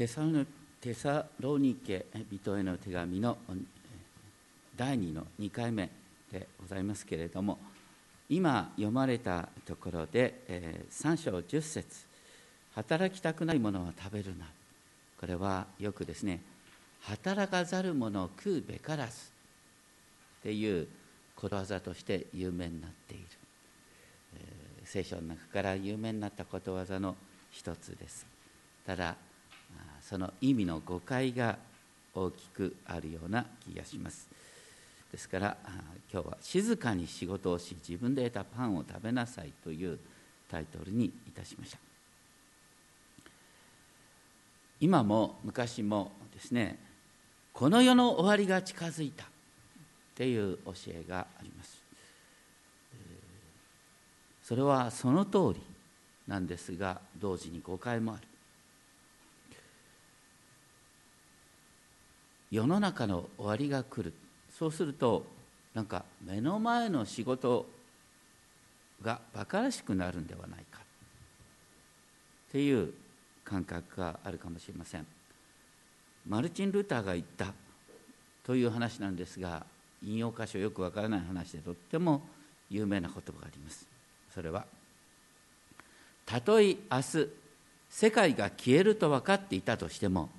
テサロテサロニケ人への手紙の第2の2回目でございますけれども今読まれたところで、えー、3章10節働きたくないものは食べるな。これはよくですね働かざる者を食うべからずっていうことわざとして有名になっている、えー、聖書の中から有名になったことわざの一つです。ただその意味の誤解が大きくあるような気がします。ですから今日は「静かに仕事をし自分で得たパンを食べなさい」というタイトルにいたしました。今も昔もですねこの世の終わりが近づいたっていう教えがあります。それはその通りなんですが同時に誤解もある。世の中の終わりが来る。そうするとなんか目の前の仕事が馬鹿らしくなるんではないか。っていう感覚があるかもしれません。マルチン・ルーターが言ったという話なんですが引用箇所よくわからない話でとっても有名な言葉があります。それはたとえ明日世界が消えると分かっていたとしても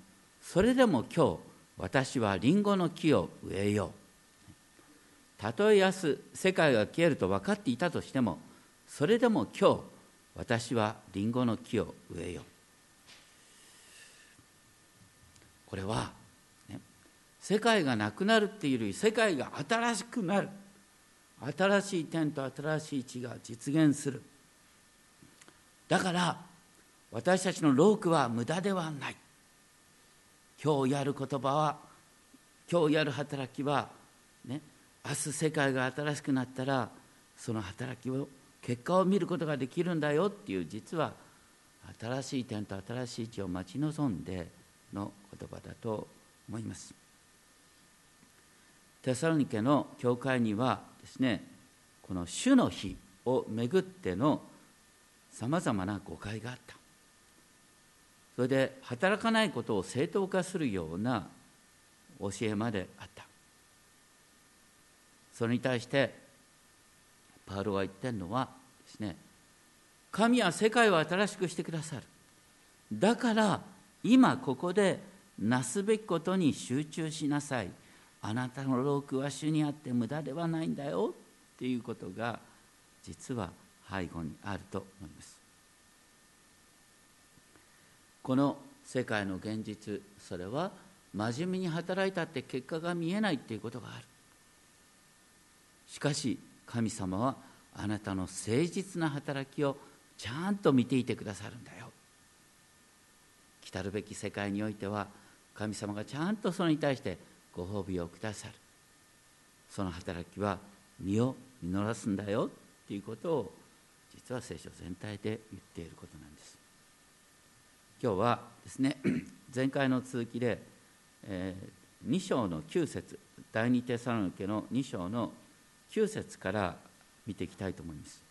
それでも今日私はリンゴの木を植えよう。たとえ明日世界が消えると分かっていたとしてもそれでも今日私はリンゴの木を植えよう。これは、ね、世界がなくなるっていうより世界が新しくなる。新しい天と新しい地が実現する。だから私たちの労苦は無駄ではない。今日やる言葉は今日やる働きはね明日世界が新しくなったらその働きを結果を見ることができるんだよっていう実は新しい点と新しい地を待ち望んでの言葉だと思います。テサロニケの教会にはですねこの主の日をめぐってのさまざまな誤解があった。それで働かないことを正当化するような教えまであった。それに対してパウロが言ってるのはですね神は世界を新しくしてくださる。だから今ここでなすべきことに集中しなさい。あなたの労苦は主にあって無駄ではないんだよ。っていうことが実は背後にあると思います。この世界の現実それは真面目に働いたって結果が見えないっていうことがある。しかし神様はあなたの誠実な働きをちゃんと見ていてくださるんだよ。来るべき世界においては神様がちゃんとそれに対してご褒美をくださる。その働きは身を実らすんだよっていうことを実は聖書全体で言っていることなんです。今日はですね 前回の続きで、えー、2章の9節第二テサロニケの2章の9節から見ていきたいと思います。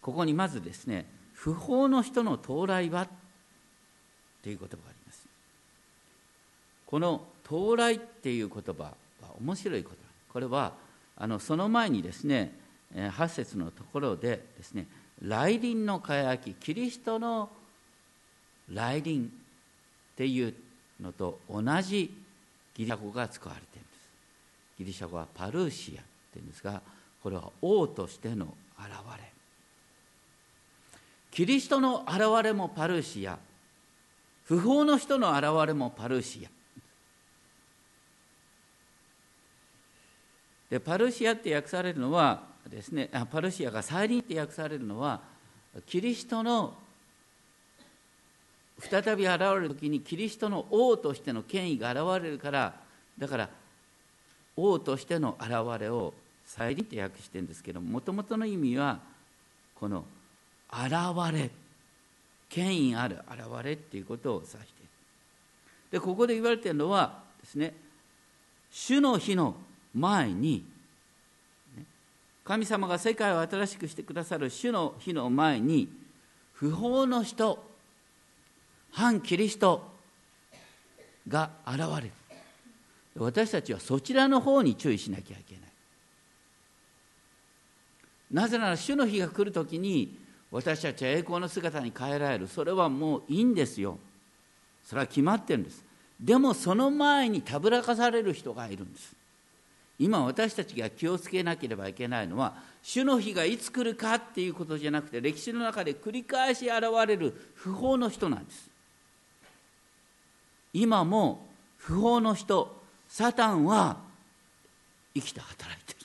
ここにまずですね不法の人の到来はという言葉があります。この到来っていう言葉は面白い言葉。これはあのその前にですね8節のところでですね来臨の輝きキリストの来臨っていうのと同じギリシャ語が使われているんです。ギリシャ語はパルーシアっていうんですがこれは王としての現れ。キリストの現れもパルーシア。不法の人の現れもパルーシア。でパルシアって訳されるのはですねパルシアが再臨って訳されるのはキリストの再び現れる時にキリストの王としての権威が現れるからだから王としての現れを再臨って訳してるんですけどもともとの意味はこの現れ権威ある現れっていうことを指している。でここで言われてるのはですね主の日の前に神様が世界を新しくしてくださる主の日の前に不法の人反キリストが現れる。私たちはそちらの方に注意しなきゃいけない。なぜなら主の日が来るときに私たちは栄光の姿に変えられる。それはもういいんですよ。それは決まってるんです。でもその前にたぶらかされる人がいるんです。今私たちが気をつけなければいけないのは主の日がいつ来るかっていうことじゃなくて歴史の中で繰り返し現れる不法の人なんです。今も不法の人サタンは生きて働いてる。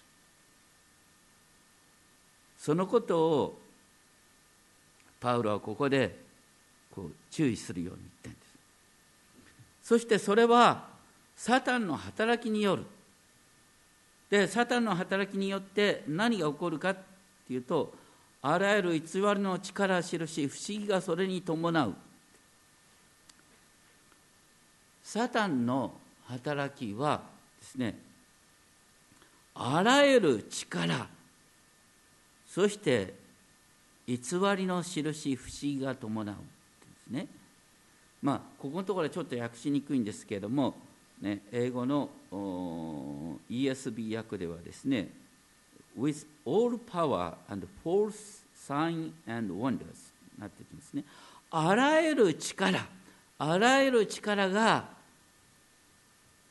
そのことをパウロはここでこう注意するように言ってるんです。そしてそれはサタンの働きによる。でサタンの働きによって何が起こるかっていうとあらゆる偽りの力印不思議がそれに伴う。サタンの働きはですねあらゆる力そして偽りの印不思議が伴うですね。まあここのところはちょっと訳しにくいんですけれども、ね、英語の ESB 訳ではですね with all power and force sign and wonders なってきますね。あらゆる力あらゆる力が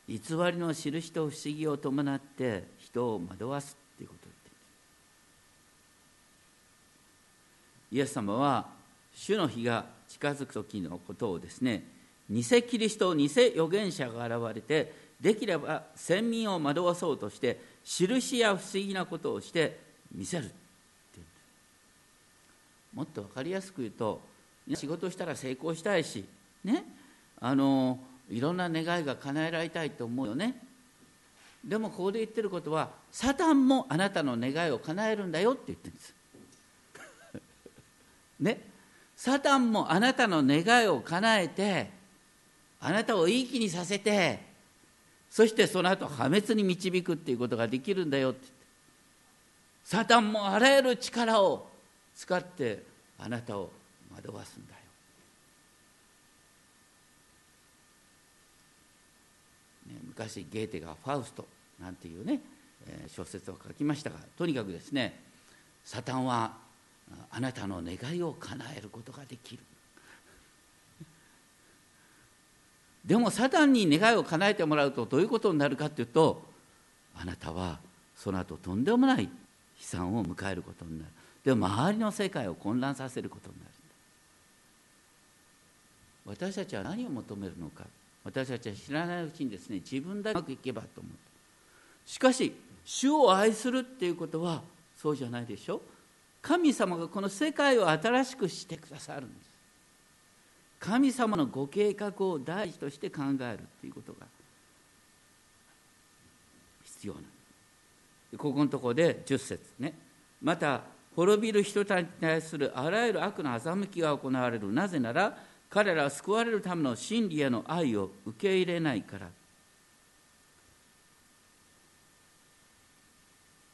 偽りの印と不思議を伴って人を惑わすっていうことを言っている。イエス様は主の日が近づく時のことをですね偽キリスト偽預言者が現れてできれば先民を惑わそうとして印や不思議なことをして見せるっもっと分かりやすく言うと仕事したら成功したいしね。あのいろんな願いが叶えられたいと思うよね。でもここで言ってることはサタンもあなたの願いを叶えるんだよって言ってるんです。ね。サタンもあなたの願いを叶えてあなたをいい気にさせてそしてその後破滅に導くっていうことができるんだよって。ってサタンもあらゆる力を使ってあなたを惑わすんだよ。昔ゲーテが「ファウスト」なんていうね、え小説を書きましたがとにかくですねサタンはあなたの願いを叶えることができる。でもサタンに願いを叶えてもらうとどういうことになるかというとあなたはその後とんでもない悲惨を迎えることになる。でも周りの世界を混乱させることになる。私たちは何を求めるのか。私たちは知らないうちにですね自分だけうまくいけばと思うしかし主を愛するっていうことはそうじゃないでしょ？神様がこの世界を新しくしてくださるんです。神様のご計画を第一として考えるっていうことが必要なここのところで10節ね。また滅びる人たちに対するあらゆる悪の欺きが行われる。なぜなら彼らは救われるための真理への愛を受け入れないから。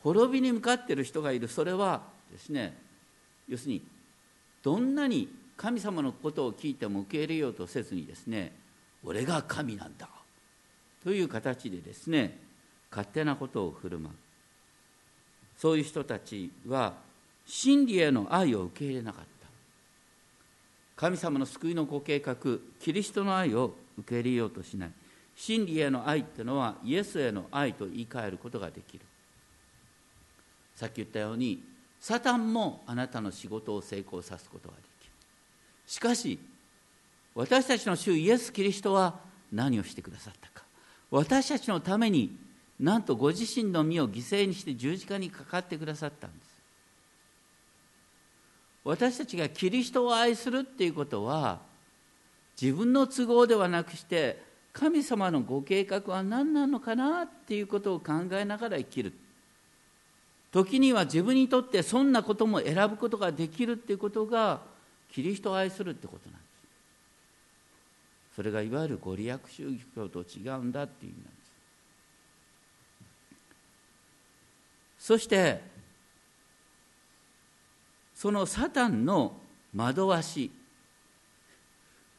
滅びに向かっている人がいる。それはですね要するにどんなに神様のことを聞いても受け入れようとせずにですね俺が神なんだ。という形でですね勝手なことを振る舞う。そういう人たちは真理への愛を受け入れなかった。神様の救いのご計画キリストの愛を受け入れようとしない。真理への愛っていうのはイエスへの愛と言い換えることができる。さっき言ったようにサタンもあなたの仕事を成功さすことができる。しかし私たちの主イエス・キリストは何をしてくださったか。私たちのためになんとご自身の身を犠牲にして十字架にかかってくださったんです。私たちがキリストを愛するっていうことは自分の都合ではなくして神様のご計画は何なのかなっていうことを考えながら生きる。時には自分にとってそんなことも選ぶことができるっていうことがキリストを愛するってことなんです。それがいわゆるご利益宗教と違うんだっていう意味なんです。そしてそのサタンの惑わし。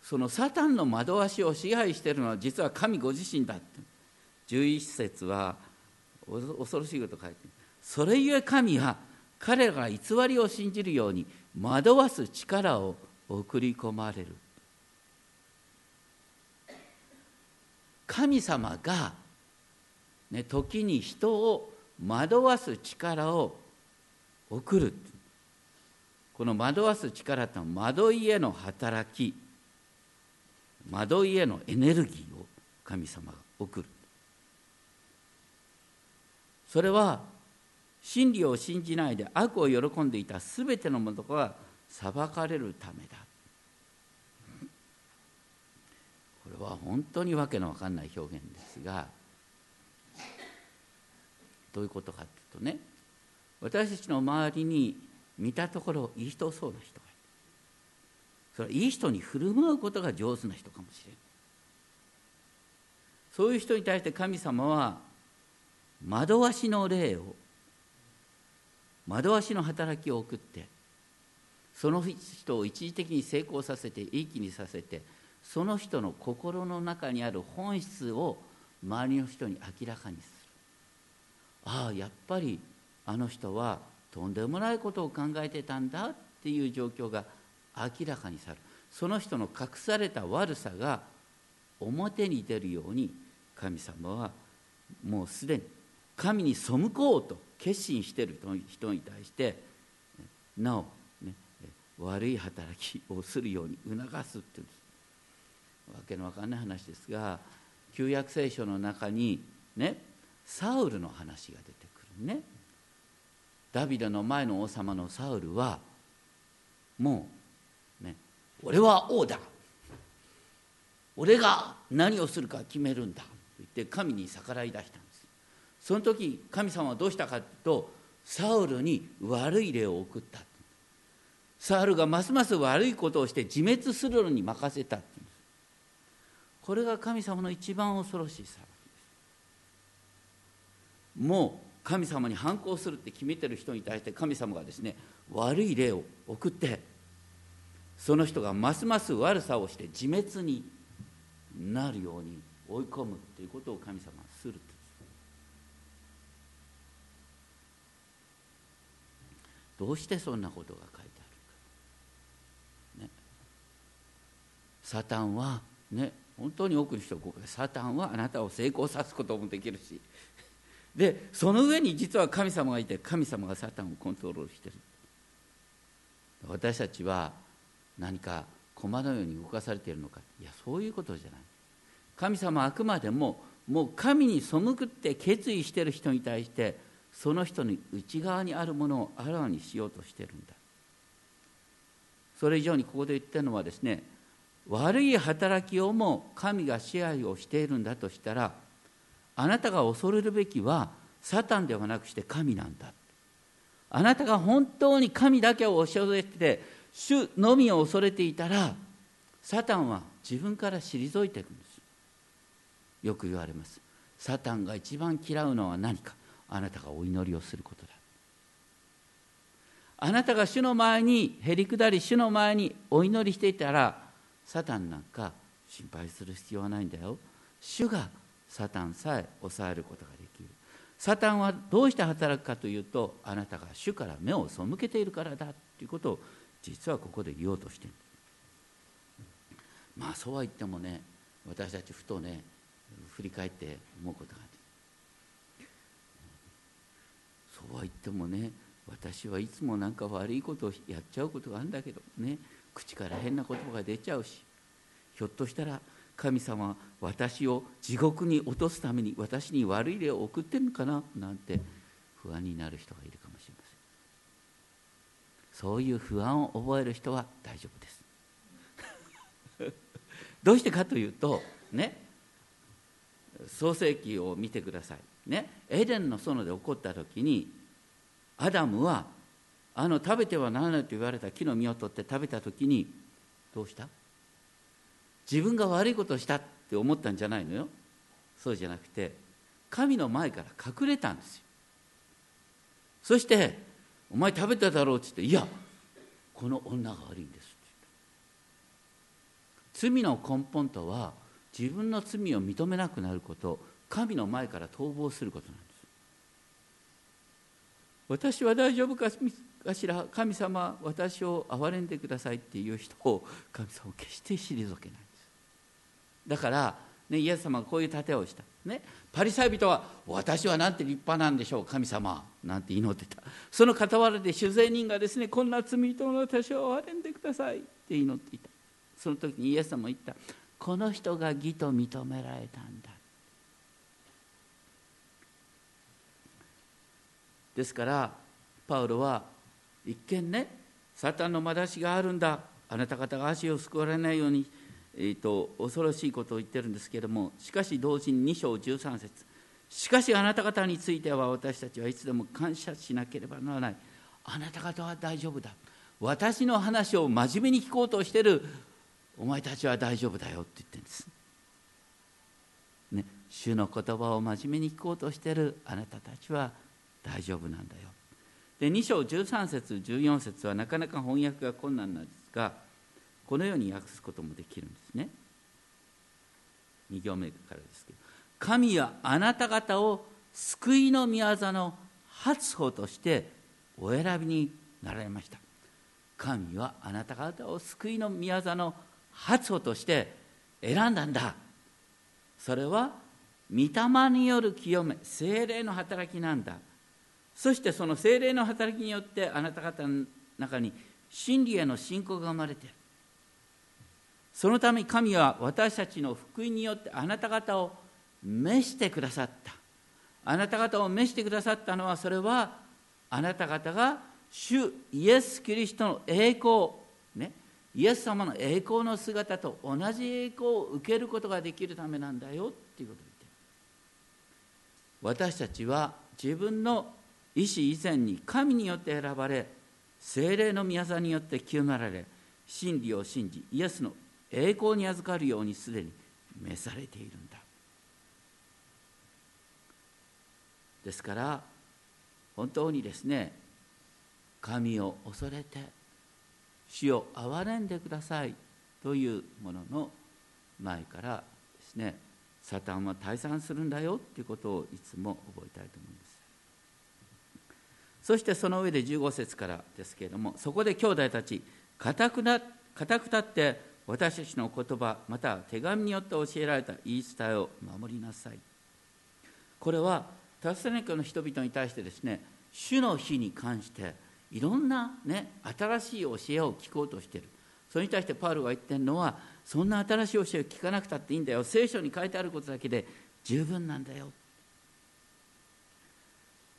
そのサタンの惑わしを支配しているのは実は神ご自身だって。11節は恐ろしいこと書いて。それゆえ神は彼らが偽りを信じるように惑わす力を送り込まれる。神様が、ね、時に人を惑わす力を送る。この惑わす力と惑いへの働き惑いへのエネルギーを神様が送る。それは真理を信じないで悪を喜んでいた全てのものが裁かれるためだ。これは本当にわけのわかんない表現ですがどういうことかというとね私たちの周りに見たところいい人そうな人がいる。それはいい人に振る舞うことが上手な人かもしれない。そういう人に対して神様は惑わしの霊を惑わしの働きを送ってその人を一時的に成功させていい気にさせてその人の心の中にある本質を周りの人に明らかにする。ああやっぱりあの人はとんでもないことを考えてたんだっていう状況が明らかにさる。その人の隠された悪さが表に出るように神様はもうすでに神に背こうと決心している人に対してなお、ね、悪い働きをするように促すっていうんですわけのわかんない話ですが旧約聖書の中にねサウルの話が出てくるね。ダビデの前の王様のサウルはもうね俺は王だ。俺が何をするか決めるんだ。と言って神に逆らい出したんです。その時神様はどうしたかというとサウルに悪い霊を送った。サウルがますます悪いことをして自滅するのに任せたこれが神様の一番恐ろしい裁きです。もう神様に反抗するって決めてる人に対して神様がですね悪い霊を送ってその人がますます悪さをして自滅になるように追い込むっていうことを神様はすると。どうしてそんなことが書いてあるか、ね、サタンはね本当に多くの人はサタンはあなたを成功さすこともできるし。でその上に実は神様がいて神様がサタンをコントロールしてる。私たちは何か駒のように動かされているのか。いやそういうことじゃない。神様はあくまでももう神に背くって決意してる人に対してその人に内側にあるものをあらわにしようとしてるんだ。それ以上にここで言ってるのはですね悪い働きをも神が支配をしているんだとしたらあなたが恐れるべきはサタンではなくして神なんだ。あなたが本当に神だけを恐れて主のみを恐れていたらサタンは自分から退いていくんです。よく言われます。サタンが一番嫌うのは何か。あなたがお祈りをすることだ。あなたが主の前にへりくだり主の前にお祈りしていたらサタンなんか心配する必要はないんだよ。主がサタンさえ抑えることができる。サタンはどうして働くかというとあなたが主から目を背けているからだということを実はここで言おうとしている。まあそうは言ってもね私たちふとね振り返って思うことがある。そうは言ってもね私はいつもなんか悪いことをやっちゃうことがあるんだけどね口から変な言葉が出ちゃうしひょっとしたら神様私を地獄に落とすために私に悪い例を送ってるのかななんて不安になる人がいるかもしれません。そういう不安を覚える人は大丈夫です。どうしてかというとね創世記を見てください。ねエデンの園で起こった時にアダムはあの食べてはならないと言われた木の実を取って食べた時にどうした？自分が悪いことをしたって思ったんじゃないのよ。そうじゃなくて神の前から隠れたんですよ。そして「お前食べただろう」っつって「いやこの女が悪いんです」って。罪の根本とは自分の罪を認めなくなること神の前から逃亡することなんです。私は大丈夫かしら神様私を憐れんでくださいっていう人を神様を決して退けない。だからね、イエス様がこういう盾をした、ね、パリサイ人は私はなんて立派なんでしょう神様。なんて祈ってた。その傍らで酒税人がですねこんな罪人の私を憐れんでくださいって祈っていた。その時にイエス様も言った。この人が義と認められたんだ。ですからパウロは一見ねサタンのまだしがあるんだ。あなた方が足を救われないようにえーと、恐ろしいことを言ってるんですけれどもしかし同時に2章13節しかしあなた方については私たちはいつでも感謝しなければならない。あなた方は大丈夫だ。私の話を真面目に聞こうとしてる。お前たちは大丈夫だよって言ってるんです、ね、主の言葉を真面目に聞こうとしてる。あなたたちは大丈夫なんだよ。で2章13節14節はなかなか翻訳が困難なんですがこのように訳すこともできるんですね。2行目からですけど神はあなた方を救いの御業の初歩としてお選びになられました。神はあなた方を救いの御業の初歩として選んだんだ。それは御霊による清め精霊の働きなんだ。そしてその精霊の働きによってあなた方の中に真理への信仰が生まれている。そのため神は私たちの福音によってあなた方を召してくださった。あなた方を召してくださったのはそれはあなた方が主イエス・キリストの栄光。ね。イエス様の栄光の姿と同じ栄光を受けることができるためなんだよっていうことを言って私たちは自分の意思以前に神によって選ばれ精霊の宮沢によって清められ真理を信じイエスの栄光に預かるようにすでに召されているんだ。ですから本当にですね神を恐れて死を憐れんでくださいというものの前からですねサタンは退散するんだよということをいつも覚えたいと思います。そしてその上で15節からですけれどもそこで兄弟たち固くな固く立って私たちの言葉また手紙によって教えられた言い伝えを守りなさい。これはタスネカの人々に対してですね主の日に関していろんな、ね、新しい教えを聞こうとしている。それに対してパウロが言ってるのはそんな新しい教えを聞かなくたっていいんだよ。聖書に書いてあることだけで十分なんだよ、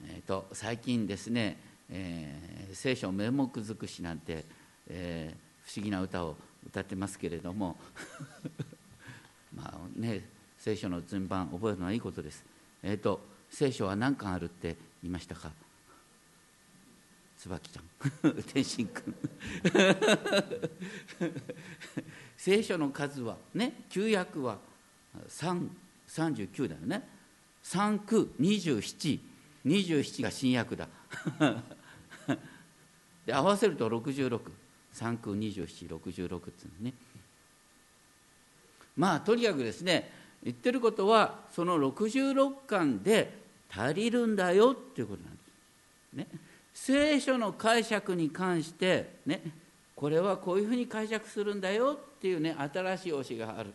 えーと、最近ですね、えー、聖書名目尽くしなんて、えー、不思議な歌を歌ってますけれども。まあね聖書の順番覚えるのはいいことです。えっ、ー、と聖書は何巻あるって言いましたか？椿ちゃん。天心君。聖書の数はね旧約は39だよね。3区2727が新約だ。で合わせると66 3区2766っていうのねまあとにかくですね言ってることはその66巻で足りるんだよっていうことなんです。ね、聖書の解釈に関してねこれはこういうふうに解釈するんだよっていうね新しい教えがある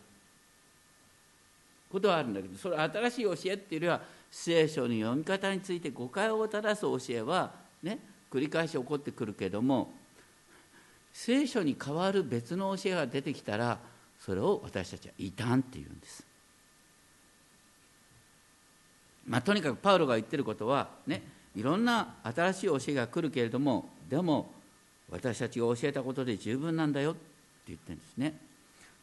ことはあるんだけどそれ新しい教えっていうよりは聖書の読み方について誤解を正す教えはね繰り返し起こってくるけども聖書に代わる別の教えが出てきたらそれを私たちは異端っていうんです。まあ、とにかくパウロが言ってることはねいろんな新しい教えが来るけれどもでも私たちが教えたことで十分なんだよって言ってるんですね。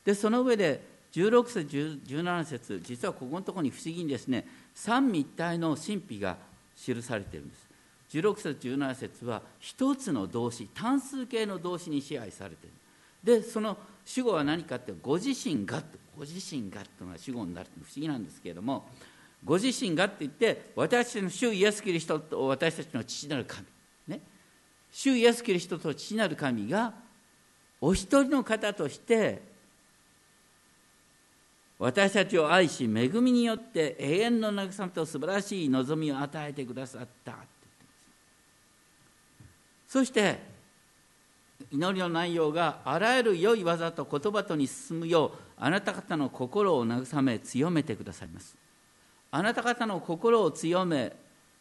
でその上で16節17節実はここのところに不思議にですね三位一体の神秘が記されてるんです。16節17節は一つの動詞単数形の動詞に支配されている。でその主語は何かってご自身がってご自身がというのが主語になるって不思議なんですけれどもご自身がって言って私たちの主イエス・キリストと私たちの父なる神。ね。主イエス・キリストと父なる神がお一人の方として私たちを愛し恵みによって永遠の慰めと素晴らしい望みを与えてくださった。そして祈りの内容があらゆる良い技と言葉とに進むようあなた方の心を慰め強めてくださいます。あなた方の心を強め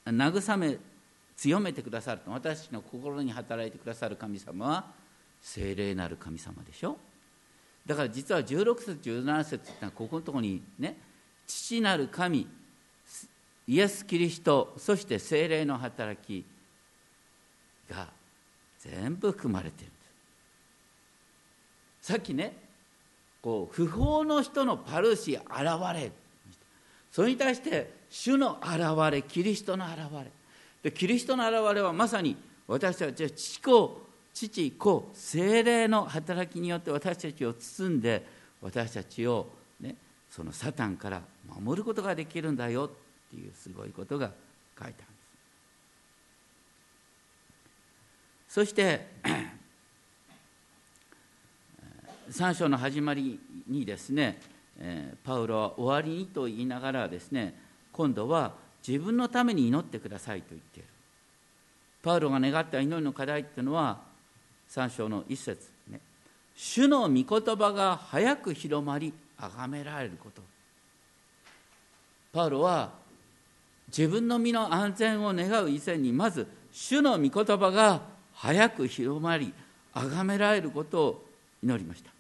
慰め強めてくださると私の心に働いてくださる神様は聖霊なる神様でしょ。だから実は16節17節ってのはここのところにね父なる神イエス・キリストそして聖霊の働きが全部含まれている。んですさっきねこう不法の人のパルシ現れそれに対して主の現れキリストの現れ。でキリストの現れはまさに私たちは父子父子精霊の働きによって私たちを包んで私たちを、ね、そのサタンから守ることができるんだよっていうすごいことが書いてあるんですそして 3章の始まりにですねパウロは終わりにと言いながらですね今度は自分のために祈ってくださいと言っている。パウロが願った祈りの課題っていうのは3章の一節ね。主の御言葉が早く広まり崇められること。パウロは自分の身の安全を願う以前にまず主の御言葉が早く広まり崇められることを祈りました。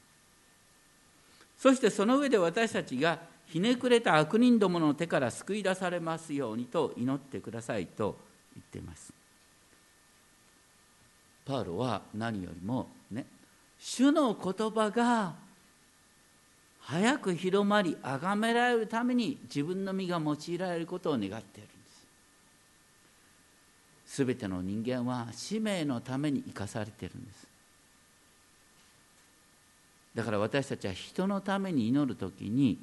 そしてその上で私たちがひねくれた悪人どもの手から救い出されますようにと祈ってくださいと言っています。パウロは何よりもね主の言葉が早く広まり崇められるために自分の身が用いられることを願っている。すべての人間は使命のために生かされてるんですだから私たちは人のために祈る時に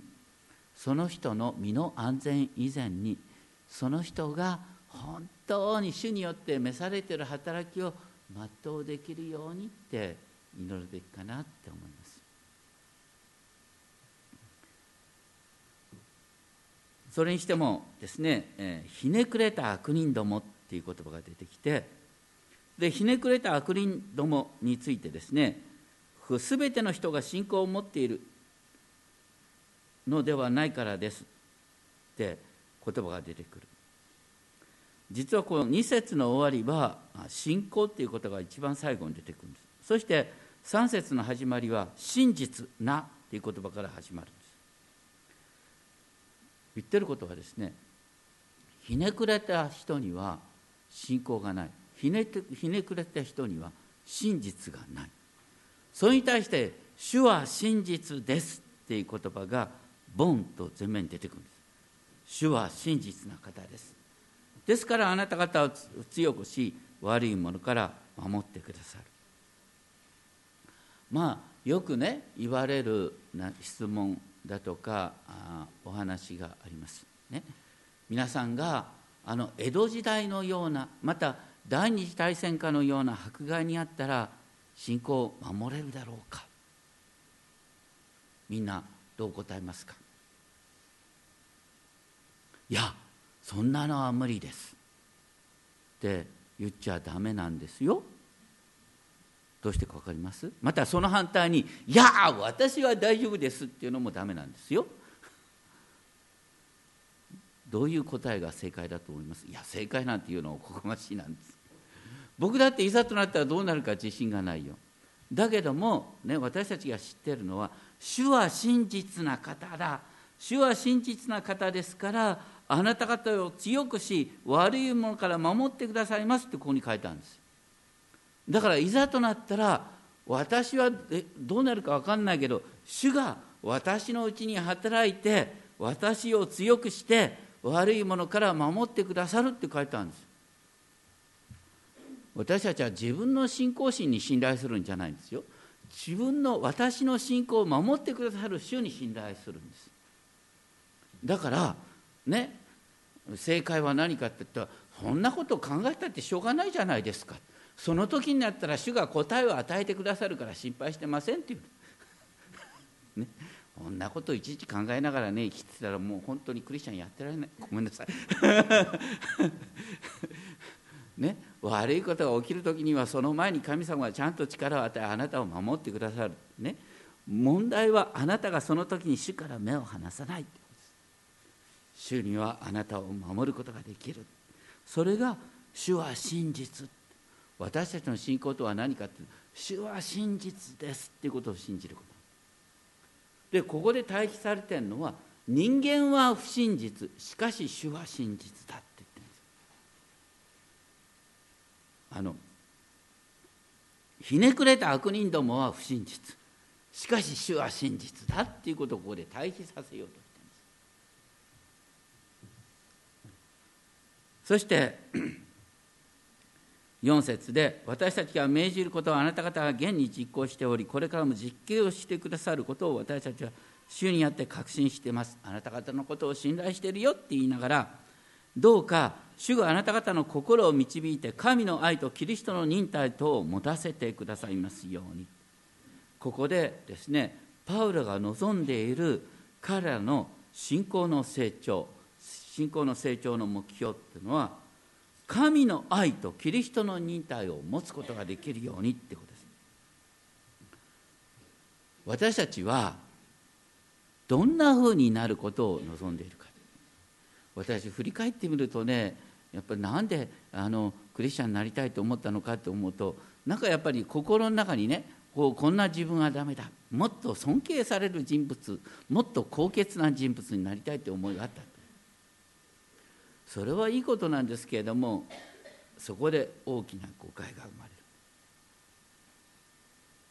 その人の身の安全以前にその人が本当に主によって召されてる働きを全うできるようにって祈るべきかなって思います。それにしてもですね、えー、ひねくれた悪人どもっていう言葉が出てきてでひねくれた悪人どもについてですねすべての人が信仰を持っているのではないからですって言葉が出てくる。実はこの2節の終わりは信仰っていうことが一番最後に出てくるんです。そして3節の始まりは真実なっていう言葉から始まるんです。言ってることはですねひねくれた人には信仰がない。ひねてひねくれた人には真実がない。それに対して「主は真実です」っていう言葉がボンと前面に出てくるんです。主は真実な方です。ですからあなた方を強くし悪いものから守ってくださる。まあよくね言われる質問だとかあお話があります、ね、皆さんがあの江戸時代のようなまた第二次大戦下のような迫害にあったら信仰を守れるだろうか。みんなどう答えますか？いやそんなのは無理です。って言っちゃダメなんですよ。どうしてか分かります？またその反対に「いや私は大丈夫です」っていうのもダメなんですよ。どういう答えが正解だと思います？いや正解なんていうのはおこがましいなんです。僕だっていざとなったらどうなるか自信がないよ。だけども、ね、私たちが知ってるのは主は真実な方だ。主は真実な方ですからあなた方を強くし悪いものから守ってくださいますってここに書いてあるんです。だからいざとなったら私はどうなるか分かんないけど主が私のうちに働いて私を強くして悪いものから守ってくださるって書いてあるんです。私たちは自分の信仰心に信頼するんじゃないんですよ。自分の私の信仰を守ってくださる主に信頼するんです。だからね正解は何かって言ったらそんなことを考えたってしょうがないじゃないですかその時になったら主が答えを与えてくださるから心配してませんっていう、ね、こんなこといちいち考えながらね生きてたらもう本当にクリスチャンやってられない。ごめんなさい。ね？悪いことが起きる時にはその前に神様がちゃんと力を与えあなたを守ってくださる。ね？問題はあなたがその時に主から目を離さない。主にはあなたを守ることができる。それが主は真実。私たちの信仰とは何かって主は真実ですっていうことを信じること。でここで対比されてるのは人間は不真実しかし主は真実だって言ってるんです。あのひねくれた悪人どもは不真実。しかし主は真実だっていうことをここで対比させようとしてるんです。そして4節で私たちが命じることはあなた方が現に実行しておりこれからも実刑をしてくださることを私たちは主にあって確信しています。あなた方のことを信頼しているよって言いながらどうか主があなた方の心を導いて神の愛とキリストの忍耐とを持たせてくださいますように。ここでですねパウロが望んでいる彼らの信仰の成長信仰の成長の目標っていうのは神の愛とキリストの忍耐を持つことができるようにってことです。私たちはどんなふうになることを望んでいるか。私振り返ってみるとねやっぱりなんであのクリスチャンになりたいと思ったのかと思うとなんかやっぱり心の中にねこうこんな自分はダメだ。もっと尊敬される人物もっと高潔な人物になりたいという思いがあった。それはいいことなんですけれどもそこで大きな誤解が生まれる。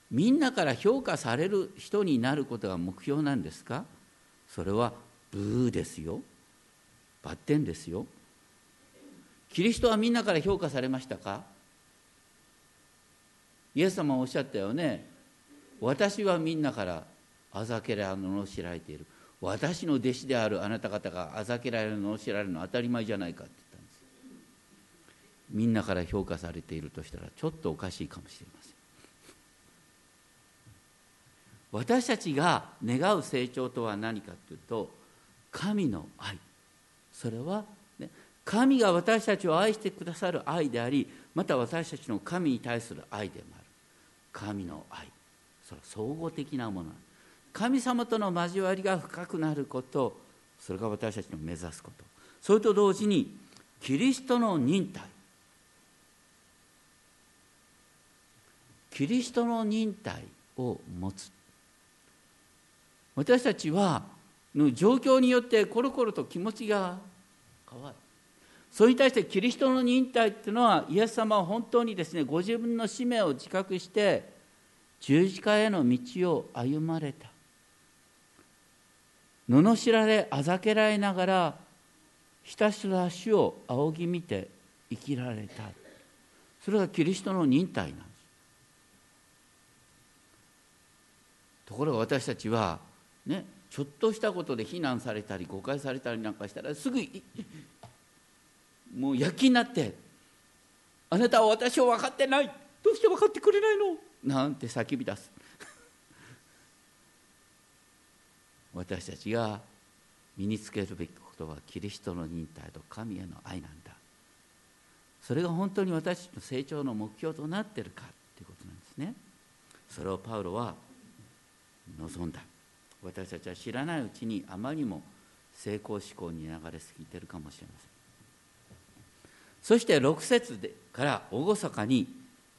みんなから評価される人になることが目標なんですか？それはブーですよ。バッテンですよ。キリストはみんなから評価されましたか？イエス様はおっしゃったよね。私はみんなからあざけら罵られている。私の弟子であるあなた方があざけられるのを知られるのは当たり前じゃないかって言ったんです。みんなから評価されているとしたらちょっとおかしいかもしれません。私たちが願う成長とは何かというと神の愛。それは、ね、神が私たちを愛してくださる愛でありまた私たちの神に対する愛でもある。神の愛。それは総合的なものなんです。神様との交わりが深くなることそれが私たちの目指すこと。それと同時にキリストの忍耐。キリストの忍耐を持つ。私たちはの状況によってコロコロと気持ちが変わる。それに対してキリストの忍耐っていうのはイエス様は本当にですねご自分の使命を自覚して十字架への道を歩まれた。罵られあざけられながらひたすら主を仰ぎ見て生きられたそれがキリストの忍耐なんです。ところが私たちはねちょっとしたことで非難されたり誤解されたりなんかしたらすぐもう躍起になって「あなたは私を分かってないどうして分かってくれないの?」なんて叫び出す。私たちが身につけるべきことはキリストの忍耐と神への愛なんだ。それが本当に私たちの成長の目標となってるかということなんですね。それをパウロは望んだ。私たちは知らないうちにあまりにも成功志向に流れすぎてるかもしれません。そして6節でから厳かに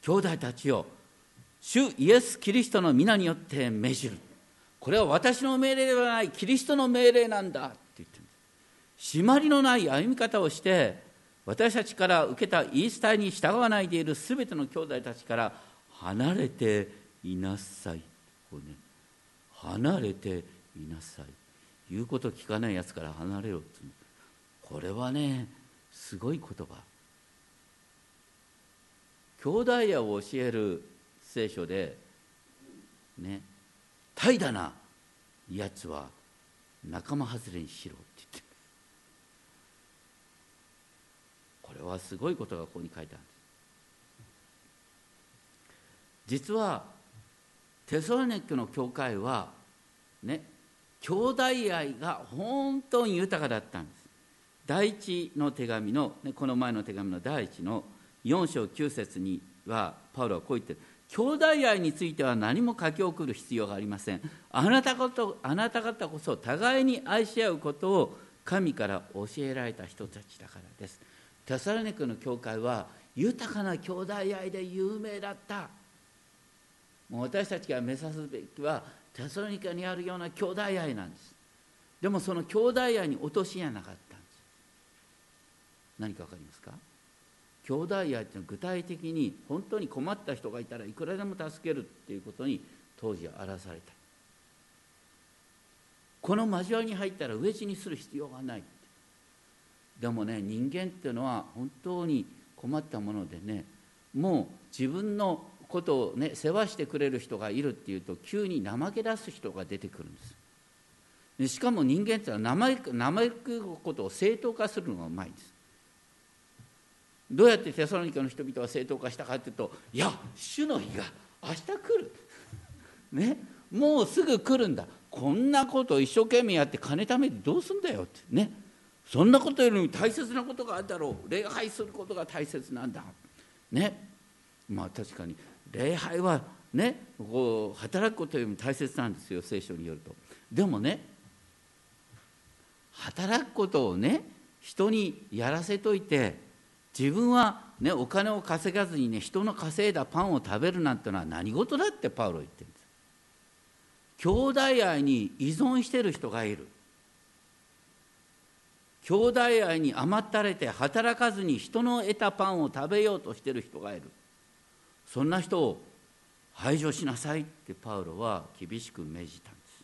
兄弟たちを主イエス・キリストの皆によって命じる。これは私の命令ではないキリストの命令なんだ。って言ってるんです。締まりのない歩み方をして私たちから受けた言い伝えに従わないでいる全ての兄弟たちから離れていなさい。こう、ね、離れていなさい。言うこと聞かないやつから離れろってこれはねすごい言葉。兄弟やを教える聖書でね怠惰なやつは仲間外れにしろって言ってこれはすごいことがここに書いてあるんです。実はテソロネックの教会はね兄弟愛が本当に豊かだったんです。第一の手紙の、ね、この前の手紙の第一の4章9節にはパウロはこう言ってる。兄弟愛については何も書き送る必要がありません。あなたことあなた方こそ互いに愛し合うことを神から教えられた人たちだからです。テサロニクの教会は豊かな兄弟愛で有名だった。もう私たちが目指すべきはテサロニカにあるような兄弟愛なんです。でもその兄弟愛に落とし穴なかったんです。何か分かりますか？兄弟愛っていうのは具体的に本当に困った人がいたらいくらでも助けるっていうことに当時は荒らされた。この交わりに入ったら飢え死にする必要がない。でもね人間っていうのは本当に困ったものでねもう自分のことをね世話してくれる人がいるっていうと急に怠け出す人が出てくるんです。しかも人間っていうのは怠くことを正当化するのがうまいんです。どうやってテサロニカの人々は正当化したかというといや主の日が明日来る。ね。もうすぐ来るんだ。こんなこと一生懸命やって金貯めてどうすんだよって。ね。そんなことよりも大切なことがあるだろう。礼拝することが大切なんだ。ね。まあ確かに礼拝はねこう働くことよりも大切なんですよ聖書によると。でもね働くことをね人にやらせといて自分は、ね、お金を稼がずにね人の稼いだパンを食べるなんてのは何事だってパウロ言ってるんです。兄弟愛に依存してる人がいる。兄弟愛に甘ったれて働かずに人の得たパンを食べようとしてる人がいる。そんな人を排除しなさいってパウロは厳しく命じたんです。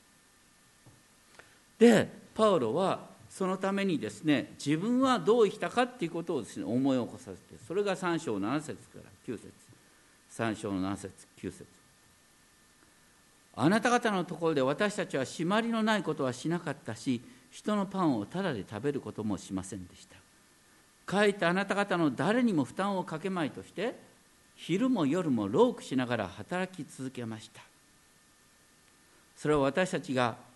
でパウロはそのためにですね自分はどう生きたかっていうことをですね思い起こさせてそれが3章7節から9節。3章の7節9節。あなた方のところで私たちは締まりのないことはしなかったし人のパンをただで食べることもしませんでした。かえってあなた方の誰にも負担をかけまいとして昼も夜も労苦しながら働き続けました。それは私たちが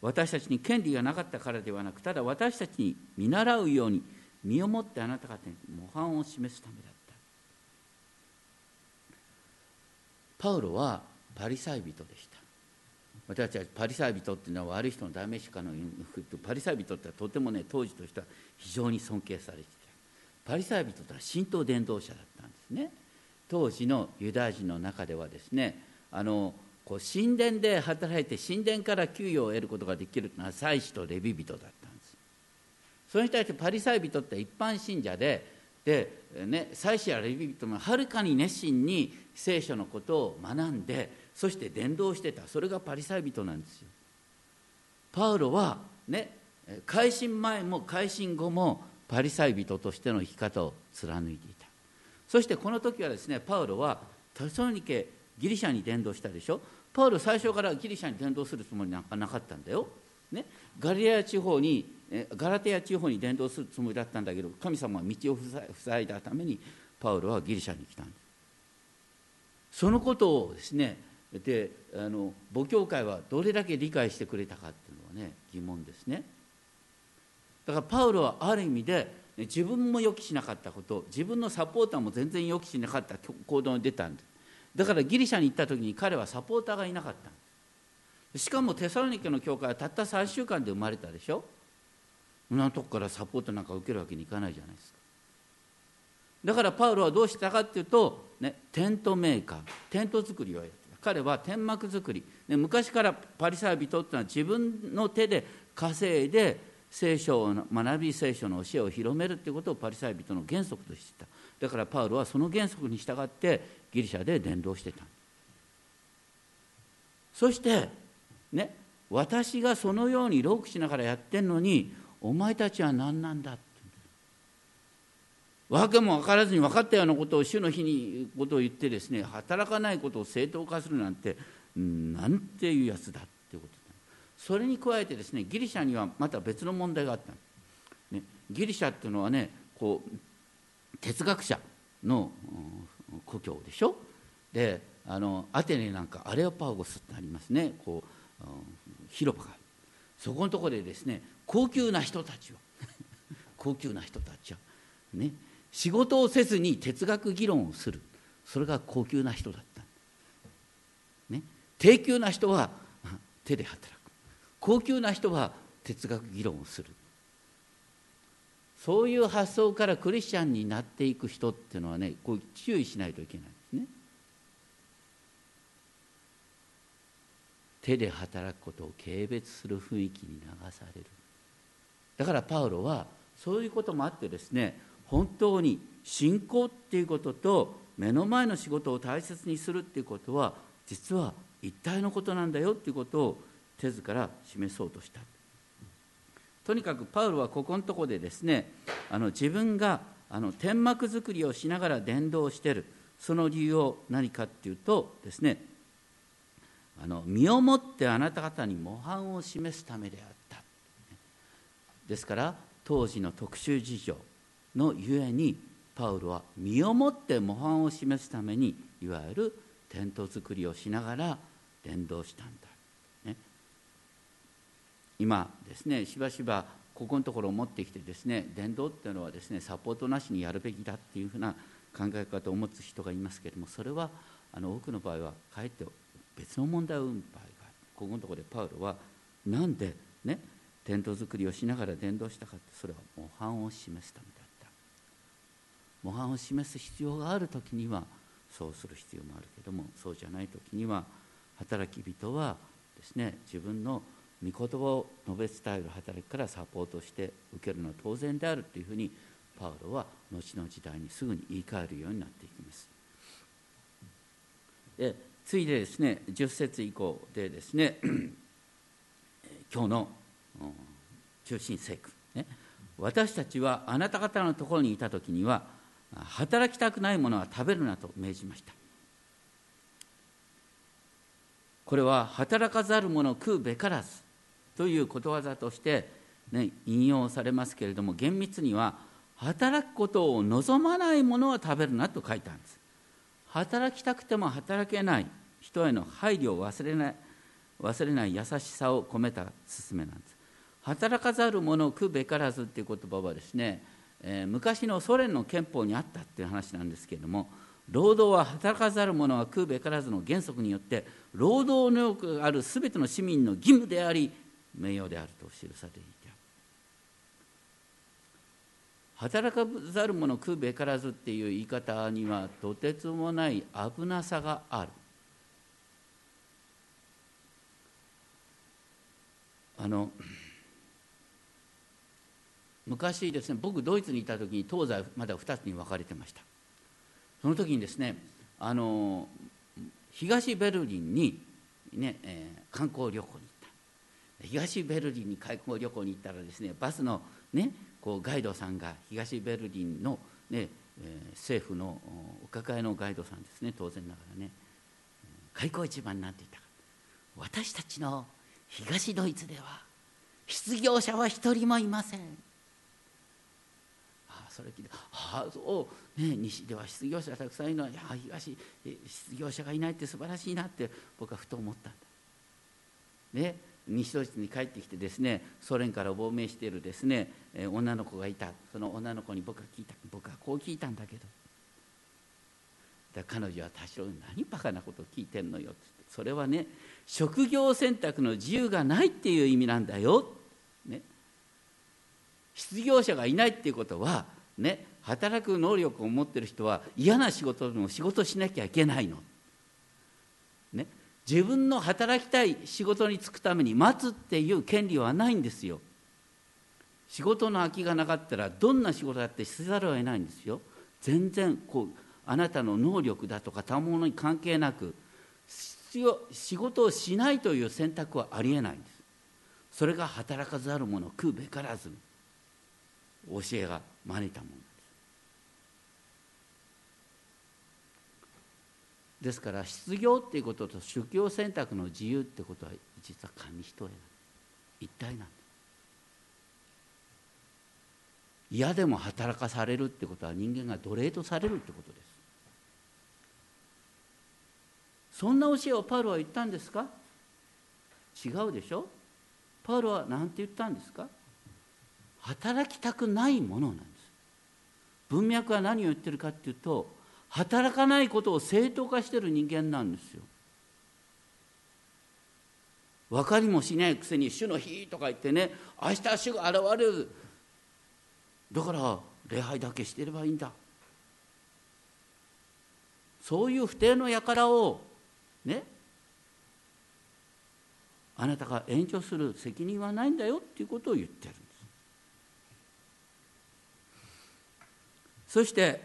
私たちに権利がなかったからではなくただ私たちに見習うように身をもってあなた方に模範を示すためだった。パウロはパリサイ人でした。私たちはパリサイ人っていうのは悪い人の代名詞かのパリサイ人ってとてもね当時としては非常に尊敬されていた。パリサイ人とは神道伝道者だったんですね。当時のユダヤ人の中ではですねあのこう神殿で働いて神殿から給与を得ることができるのは祭司とレビ人だったんです。それに対してパリサイ人って一般信者でで、ね、祭司やレビ人もはるかに熱心に聖書のことを学んでそして伝道してた。それがパリサイ人なんですよ。パウロはね改心前も改心後もパリサイ人としての生き方を貫いていた。そしてこの時はですねパウロはテソニケギリシャに伝道したでしょ。パウロ最初からギリシャに伝道するつもりなんかなかったんだよ、ね、ガリア地方にガラテヤ地方に伝道するつもりだったんだけど神様は道を塞いだためにパウロはギリシャに来たんですそのことをですねであの母教会はどれだけ理解してくれたかっていうのはね疑問ですね。だからパウロはある意味で自分も予期しなかったこと自分のサポーターも全然予期しなかった行動に出たんです。だからギリシャに行った時に彼はサポーターがいなかった。しかもテサロニケの教会はたった3週間で生まれたでしょ。そんなとこからサポートなんか受けるわけにいかないじゃないですか。だからパウロはどうしたかっていうと、ね、テントメーカーテント作りをやって彼は天幕作り、ね、昔からパリサイ人っていうのは自分の手で稼いで聖書を学び聖書の教えを広めるっていうことをパリサイ人の原則としてた。だからパウロはその原則に従ってギリシャで伝道してた。そしてね私がそのようにロークしながらやってんのにお前たちは何なんだって。訳も分からずに分かったようなことを主の日にことを言ってですね働かないことを正当化するなんてなんていうやつだっていうことそれに加えてですねギリシャにはまた別の問題があった、ね、ギリシャっていうのはねこう哲学者の故郷でしょ？であのアテネなんかアレオパウゴスってありますね。こう広場が。そこのとこでですね高級な人たちを。高級な人たちはね。仕事をせずに哲学議論をする。それが高級な人だった。ね。低級な人は手で働く。高級な人は哲学議論をする。そういう発想からクリスチャンになっていく人っていうのはねこう注意しないといけないですね。手で働くことを軽蔑する雰囲気に流される。だからパウロはそういうこともあってですね本当に信仰っていうことと目の前の仕事を大切にするっていうことは実は一体のことなんだよっていうことを手ずから示そうとした。とにかくパウロはここのところでですねあの自分があの天幕作りをしながら伝道している。その理由を何かっていうとですねあの身をもってあなた方に模範を示すためであった。ですから当時の特殊事情のゆえにパウロは身をもって模範を示すためにいわゆるテント作りをしながら伝道したんだ、今ですねしばしばここのところを持ってきてですね伝道っていうのはですねサポートなしにやるべきだっていうふうな考え方を持つ人がいますけれどもそれはあの多くの場合はかえって別の問題を生む場合がある。ここのところでパウロはなんでねテント作りをしながら伝道したかってそれは模範を示すためだった。模範を示す必要がある時にはそうする必要もあるけどもそうじゃない時には働き人はですね自分の御言葉を述べ伝える働きからサポートして受けるのは当然であるというふうにパウロは後の時代にすぐに言い換えるようになっていきます。で次いでですね10節以降でですね 今日の中心聖句、ね、私たちはあなた方のところにいた時には働きたくないものは食べるなと命じましたこれは働かざる者食うべからずということわざとして、ね、引用されますけれども厳密には働くことを望まないものは食べるなと書いてあるんです。働きたくても働けない人への配慮を忘れない忘れない優しさを込めた勧めなんです。働かざる者を食うべからずっていう言葉はですね、えー、昔のソ連の憲法にあったっていう話なんですけれども労働は働かざる者は食うべからずの原則によって労働能力がある全ての市民の義務であり名誉であると記されていて働かざる者食うべからずっていう言い方にはとてつもない危なさがある。あの昔ですね僕ドイツにいた時に東西まだ2つに分かれてました。その時にですねあの東ベルリンにね、えー、観光旅行に東ベルリンに観光旅行に行ったらですねバスのねこうガイドさんが東ベルリンのね、えー、政府のお抱えのガイドさんですね当然ながらね開口一番になっていた私たちの東ドイツでは失業者は一人もいません。ああそれ聞いてああそう、ね、西では失業者がたくさんいるのは東失業者がいないって素晴らしいなって僕はふと思ったんだ。ね西ドイツに帰ってきてですねソ連から亡命しているですね、女の子がいた。その女の子に僕は聞いた。僕はこう聞いたんだけど。だ彼女は多少何バカなこと聞いてんのよ。ってそれはね職業選択の自由がないっていう意味なんだよ、ね、失業者がいないっていうことは、ね、働く能力を持ってる人は嫌な仕事でも仕事しなきゃいけないの、ね、自分の働きたい仕事に就くために待つっていう権利はないんですよ。仕事の空きがなかったらどんな仕事だってせざるを得ないんですよ。全然こうあなたの能力だとか賜物に関係なく必要仕事をしないという選択はありえないんです。それが働かざる者食うべからず教えが招いたもの。ですから失業っていうことと宗教選択の自由ってことは実は紙一重なん一体なんです嫌でも働かされるってことは人間が奴隷とされるってことです。そんな教えをパウロは言ったんですか？違うでしょ？パウロは何て言ったんですか？働きたくないものなんです。文脈は何を言ってるかっていうと働かないことを正当化してる人間なんですよ。分かりもしないくせに「主の日」とか言ってね明日主が現れる。だから礼拝だけしてればいいんだ。そういう不定の輩をねあなたが援助する責任はないんだよっていうことを言ってるんです。そして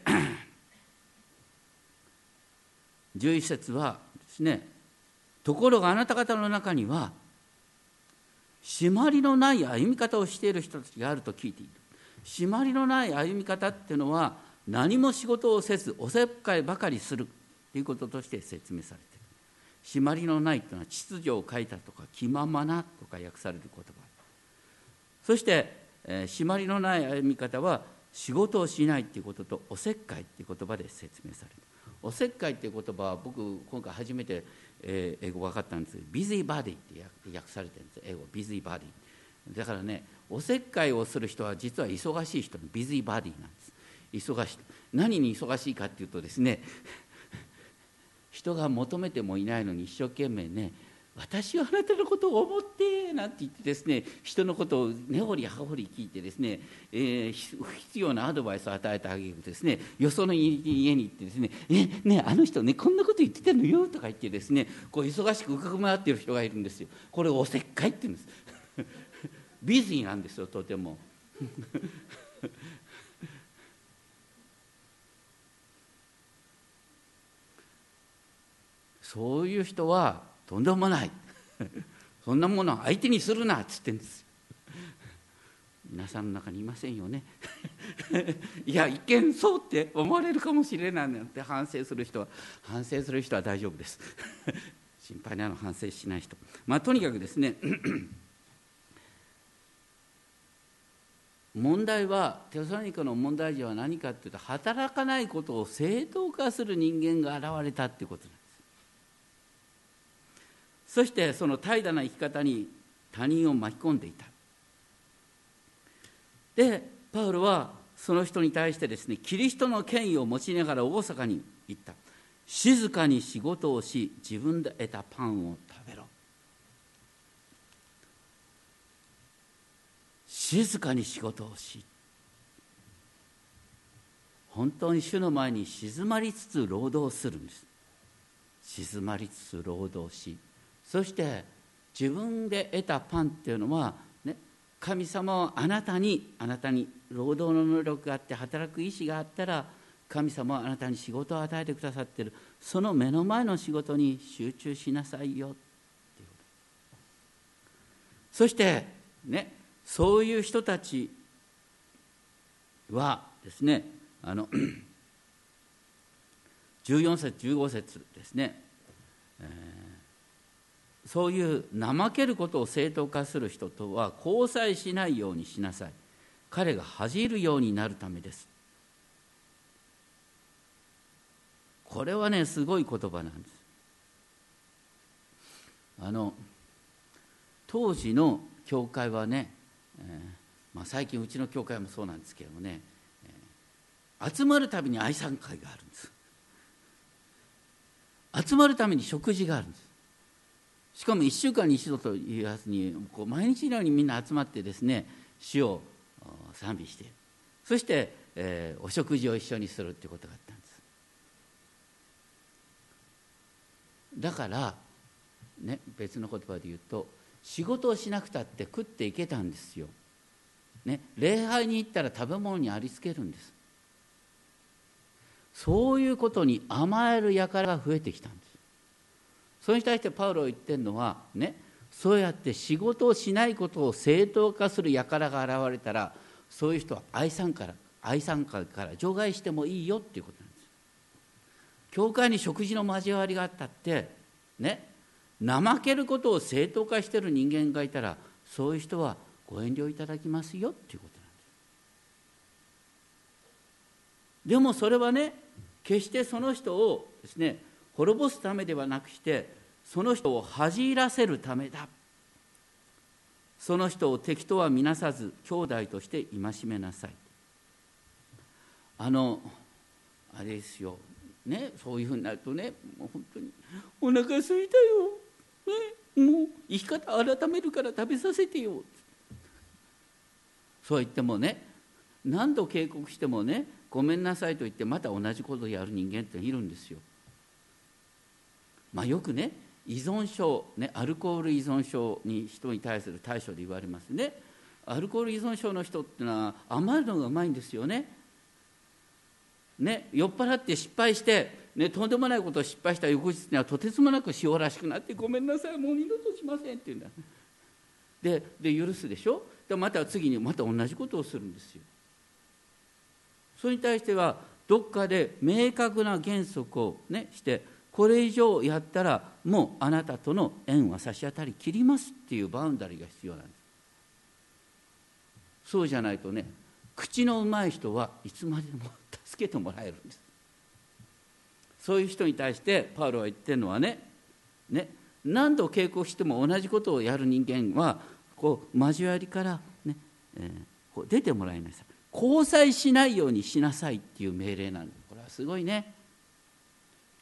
11節はですねところがあなた方の中には締まりのない歩み方をしている人たちがあると聞いている。締まりのない歩み方っていうのは何も仕事をせずおせっかいばかりする。ということとして説明されている。締まりのないというのは秩序を書いたとか気ままなとか訳される言葉。そして、えー、締まりのない歩み方は仕事をしないということとおせっかいという言葉で説明される。おせっかいっていう言葉は僕今回初めて、え、英語分かったんです。ビズイバディって訳されてるんです。英語ビズイバディだからねおせっかいをする人は実は忙しい人のビズイバディなんです。忙しい。何に忙しいかっていうとですね人が求めてもいないのに一生懸命ね私はあなたのことを思ってなんて言ってですね人のことを根掘り葉掘り聞いてですね、えー、必要なアドバイスを与えてあげるとですねよその家に行ってですね「えねあの人ねこんなこと言ってたのよ」とか言ってですねこう忙しく伺回っている人がいるんですよ。これおせっかいって言うんです。ビジーなんですよとても。そういう人はとんでもない。そんなもの相手にするなっつってんです皆さんの中にいませんよね。いや一見そうって思われるかもしれないなんて反省する人は反省する人は大丈夫です。心配なの反省しない人。まあとにかくですね 問題はテサロニカの問題児は何かっていうと働かないことを正当化する人間が現れたっていうことですそしてその怠惰な生き方に他人を巻き込んでいた。でパウロはその人に対してですねキリストの権威を持ちながら大阪に言った。静かに仕事をし自分で得たパンを食べろ。静かに仕事をし。本当に主の前に静まりつつ労働するんです。静まりつつ労働し。そして自分で得たパンっていうのは、ね、神様はあなたにあなたに労働の能力があって働く意思があったら神様はあなたに仕事を与えてくださってる。その目の前の仕事に集中しなさいよ。いそしてねそういう人たちはですねあの 14節15節ですね、えーそういう怠けることを正当化する人とは交際しないようにしなさい。彼が恥じるようになるためです。これはねすごい言葉なんです。あの当時の教会はね、えーまあ、最近うちの教会もそうなんですけどもね、えー、集まるたびに愛産会があるんです。集まるために食事があるんです。しかも1週間に一度というやつにこう毎日のようにみんな集まってですね主を賛美してそして、えー、お食事を一緒にするっていうことがあったんです。だからね別の言葉で言うと仕事をしなくたって食っていけたんですよ、ね、礼拝に行ったら食べ物にありつけるんです。そういうことに甘える輩が増えてきたんです。それに対してパウロが言ってるのはねそうやって仕事をしないことを正当化する輩が現れたらそういう人は愛さんから愛さんから除外してもいいよっていうことなんです。教会に食事の交わりがあったってね怠けることを正当化してる人間がいたらそういう人はご遠慮いただきますよっていうことなんです。でもそれはね決してその人をですね滅ぼすためではなくしてその人を恥じらせるためだ。その人を敵とは見なさず兄弟として戒めなさい。あのあれですよ。ねそういうふうになるとねもう本当にお腹すいたよ、ね、もう生き方改めるから食べさせてよ。そう言ってもね何度警告してもねごめんなさいと言ってまた同じことをやる人間っているんですよ。まあ、よくね依存症、ね、アルコール依存症に人に対する対処で言われますね。アルコール依存症の人っていうのは甘いのがうまいんですよね。ね酔っ払って失敗して、ね、とんでもないことを失敗した翌日にはとてつもなく塩らしくなってごめんなさいもう二度としませんって言うんだ。でで許すでしょ？でまた次にまた同じことをするんですよ。それに対してはどっかで明確な原則を、ね、してこれ以上やったらもうあなたとの縁は差し当たり切りますっていうバウンダリーが必要なんです。そうじゃないとね口のうまい人はいつまでも助けてもらえるんです。そういう人に対してパウロは言ってるのはねね何度警告しても同じことをやる人間はこう交わりからね、えー、こう出てもらいなさい。交際しないようにしなさいっていう命令なんです。これはすごいね。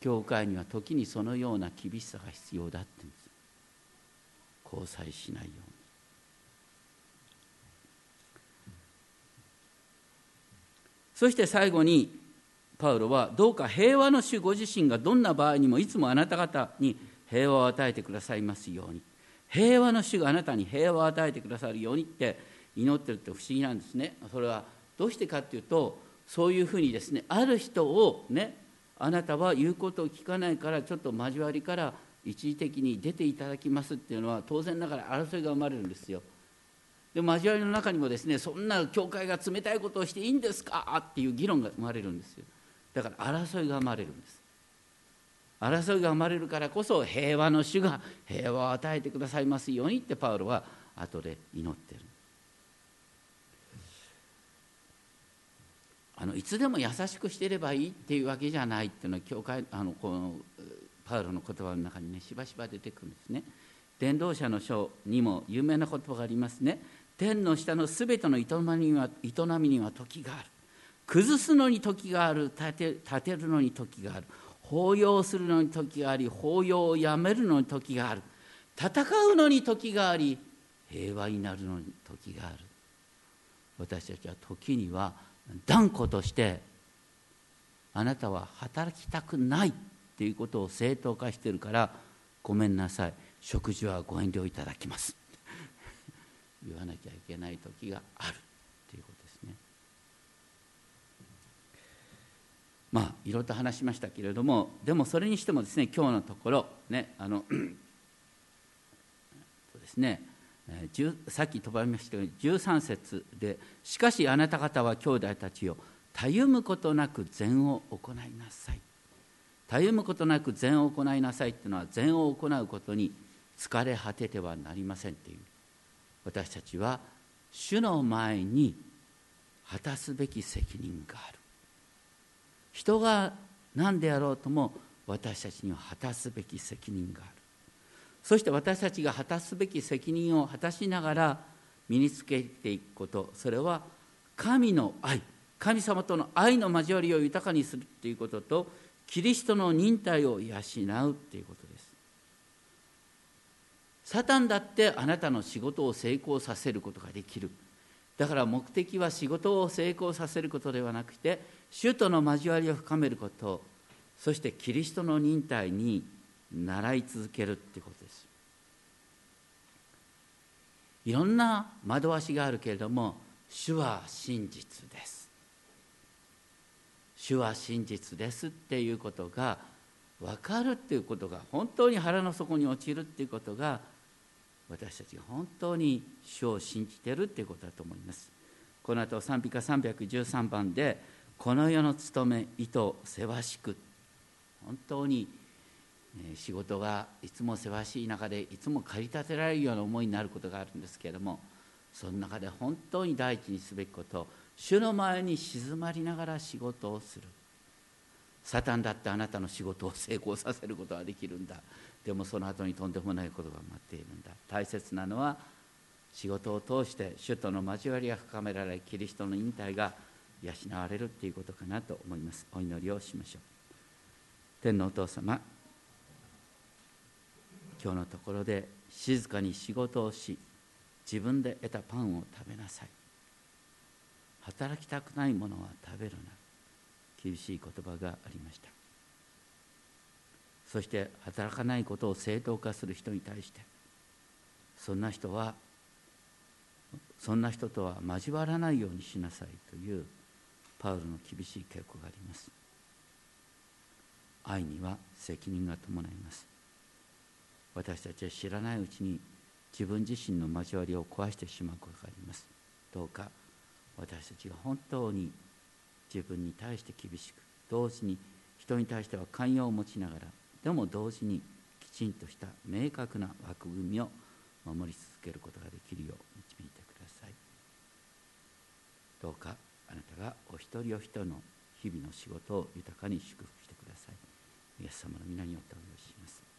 教会には時にそのような厳しさが必要だって言うんです。交際しないように。そして最後にパウロはどうか平和の主ご自身がどんな場合にもいつもあなた方に平和を与えてくださいますように。平和の主があなたに平和を与えてくださるようにって祈ってるって不思議なんですね。それはどうしてかっていうとそういうふうにですねある人をねあなたは言うことを聞かないからちょっと交わりから一時的に出ていただきますっていうのは当然ながら争いが生まれるんですよ。で交わりの中にもですねそんな教会が冷たいことをしていいんですかっていう議論が生まれるんですよ。だから争いが生まれるんです。争いが生まれるからこそ平和の主が平和を与えてくださいますようにってパウロは後で祈ってる。あのいつでも優しくしてればいいっていうわけじゃないっていうのは教会あのこのパウロの言葉の中にねしばしば出てくるんですね。伝道者の書にも有名な言葉がありますね。天の下のすべての営みには営みには時がある。崩すのに時がある立て立てるのに時がある抱擁するのに時があり抱擁をやめるのに時がある戦うのに時があり平和になるのに時がある私たちは時には断固としてあなたは働きたくないっていうことを正当化してるからごめんなさい。食事はご遠慮いただきます。言わなきゃいけない時があるっていうことですね。まあいろいろと話しましたけれどもでもそれにしてもですね今日のところねあの そうですね。さっき飛ばみましたように13節で「しかしあなた方は兄弟たちよたゆむことなく善を行いなさい」「たゆむことなく善を行いなさい」っていうのは善を行うことに疲れ果ててはなりませんっていう。私たちは主の前に果たすべき責任がある。人が何であろうとも私たちには果たすべき責任がある。そして私たちが果たすべき責任を果たしながら身につけていくこと。それは神の愛。神様との愛の交わりを豊かにするということとキリストの忍耐を養うということです。サタンだってあなたの仕事を成功させることができる。だから目的は仕事を成功させることではなくて主との交わりを深めること。そしてキリストの忍耐に習い続けるってことですいろんな惑わしがあるけれども主は真実です。主は真実ですっていうことが分かるっていうことが本当に腹の底に落ちるっていうことが私たちが本当に主を信じてるっていうことだと思います。この後賛美歌313番で「この世の務め意図せわしく」本当に仕事がいつもせわしい中でいつも駆り立てられるような思いになることがあるんですけれどもその中で本当に第一にすべきこと主の前に静まりながら仕事をする。サタンだってあなたの仕事を成功させることはできるんだ。でもその後にとんでもないことが待っているんだ。大切なのは仕事を通して主との交わりが深められキリストの引退が養われるっていうことかなと思います。お祈りをしましょう。天のお父様今日のところで静かに仕事をし自分で得たパンを食べなさい。働きたくないものは食べるな。厳しい言葉がありました。そして働かないことを正当化する人に対してそんな人はそんな人とは交わらないようにしなさいというパウロの厳しい傾向があります。愛には責任が伴います。私たちは知らないうちに自分自身の交わりを壊してしまうことがあります。どうか私たちが本当に自分に対して厳しく同時に人に対しては寛容を持ちながらでも同時にきちんとした明確な枠組みを守り続けることができるよう導いてください。どうかあなたがお一人お一人の日々の仕事を豊かに祝福してください。イエス様の皆によってお願いします。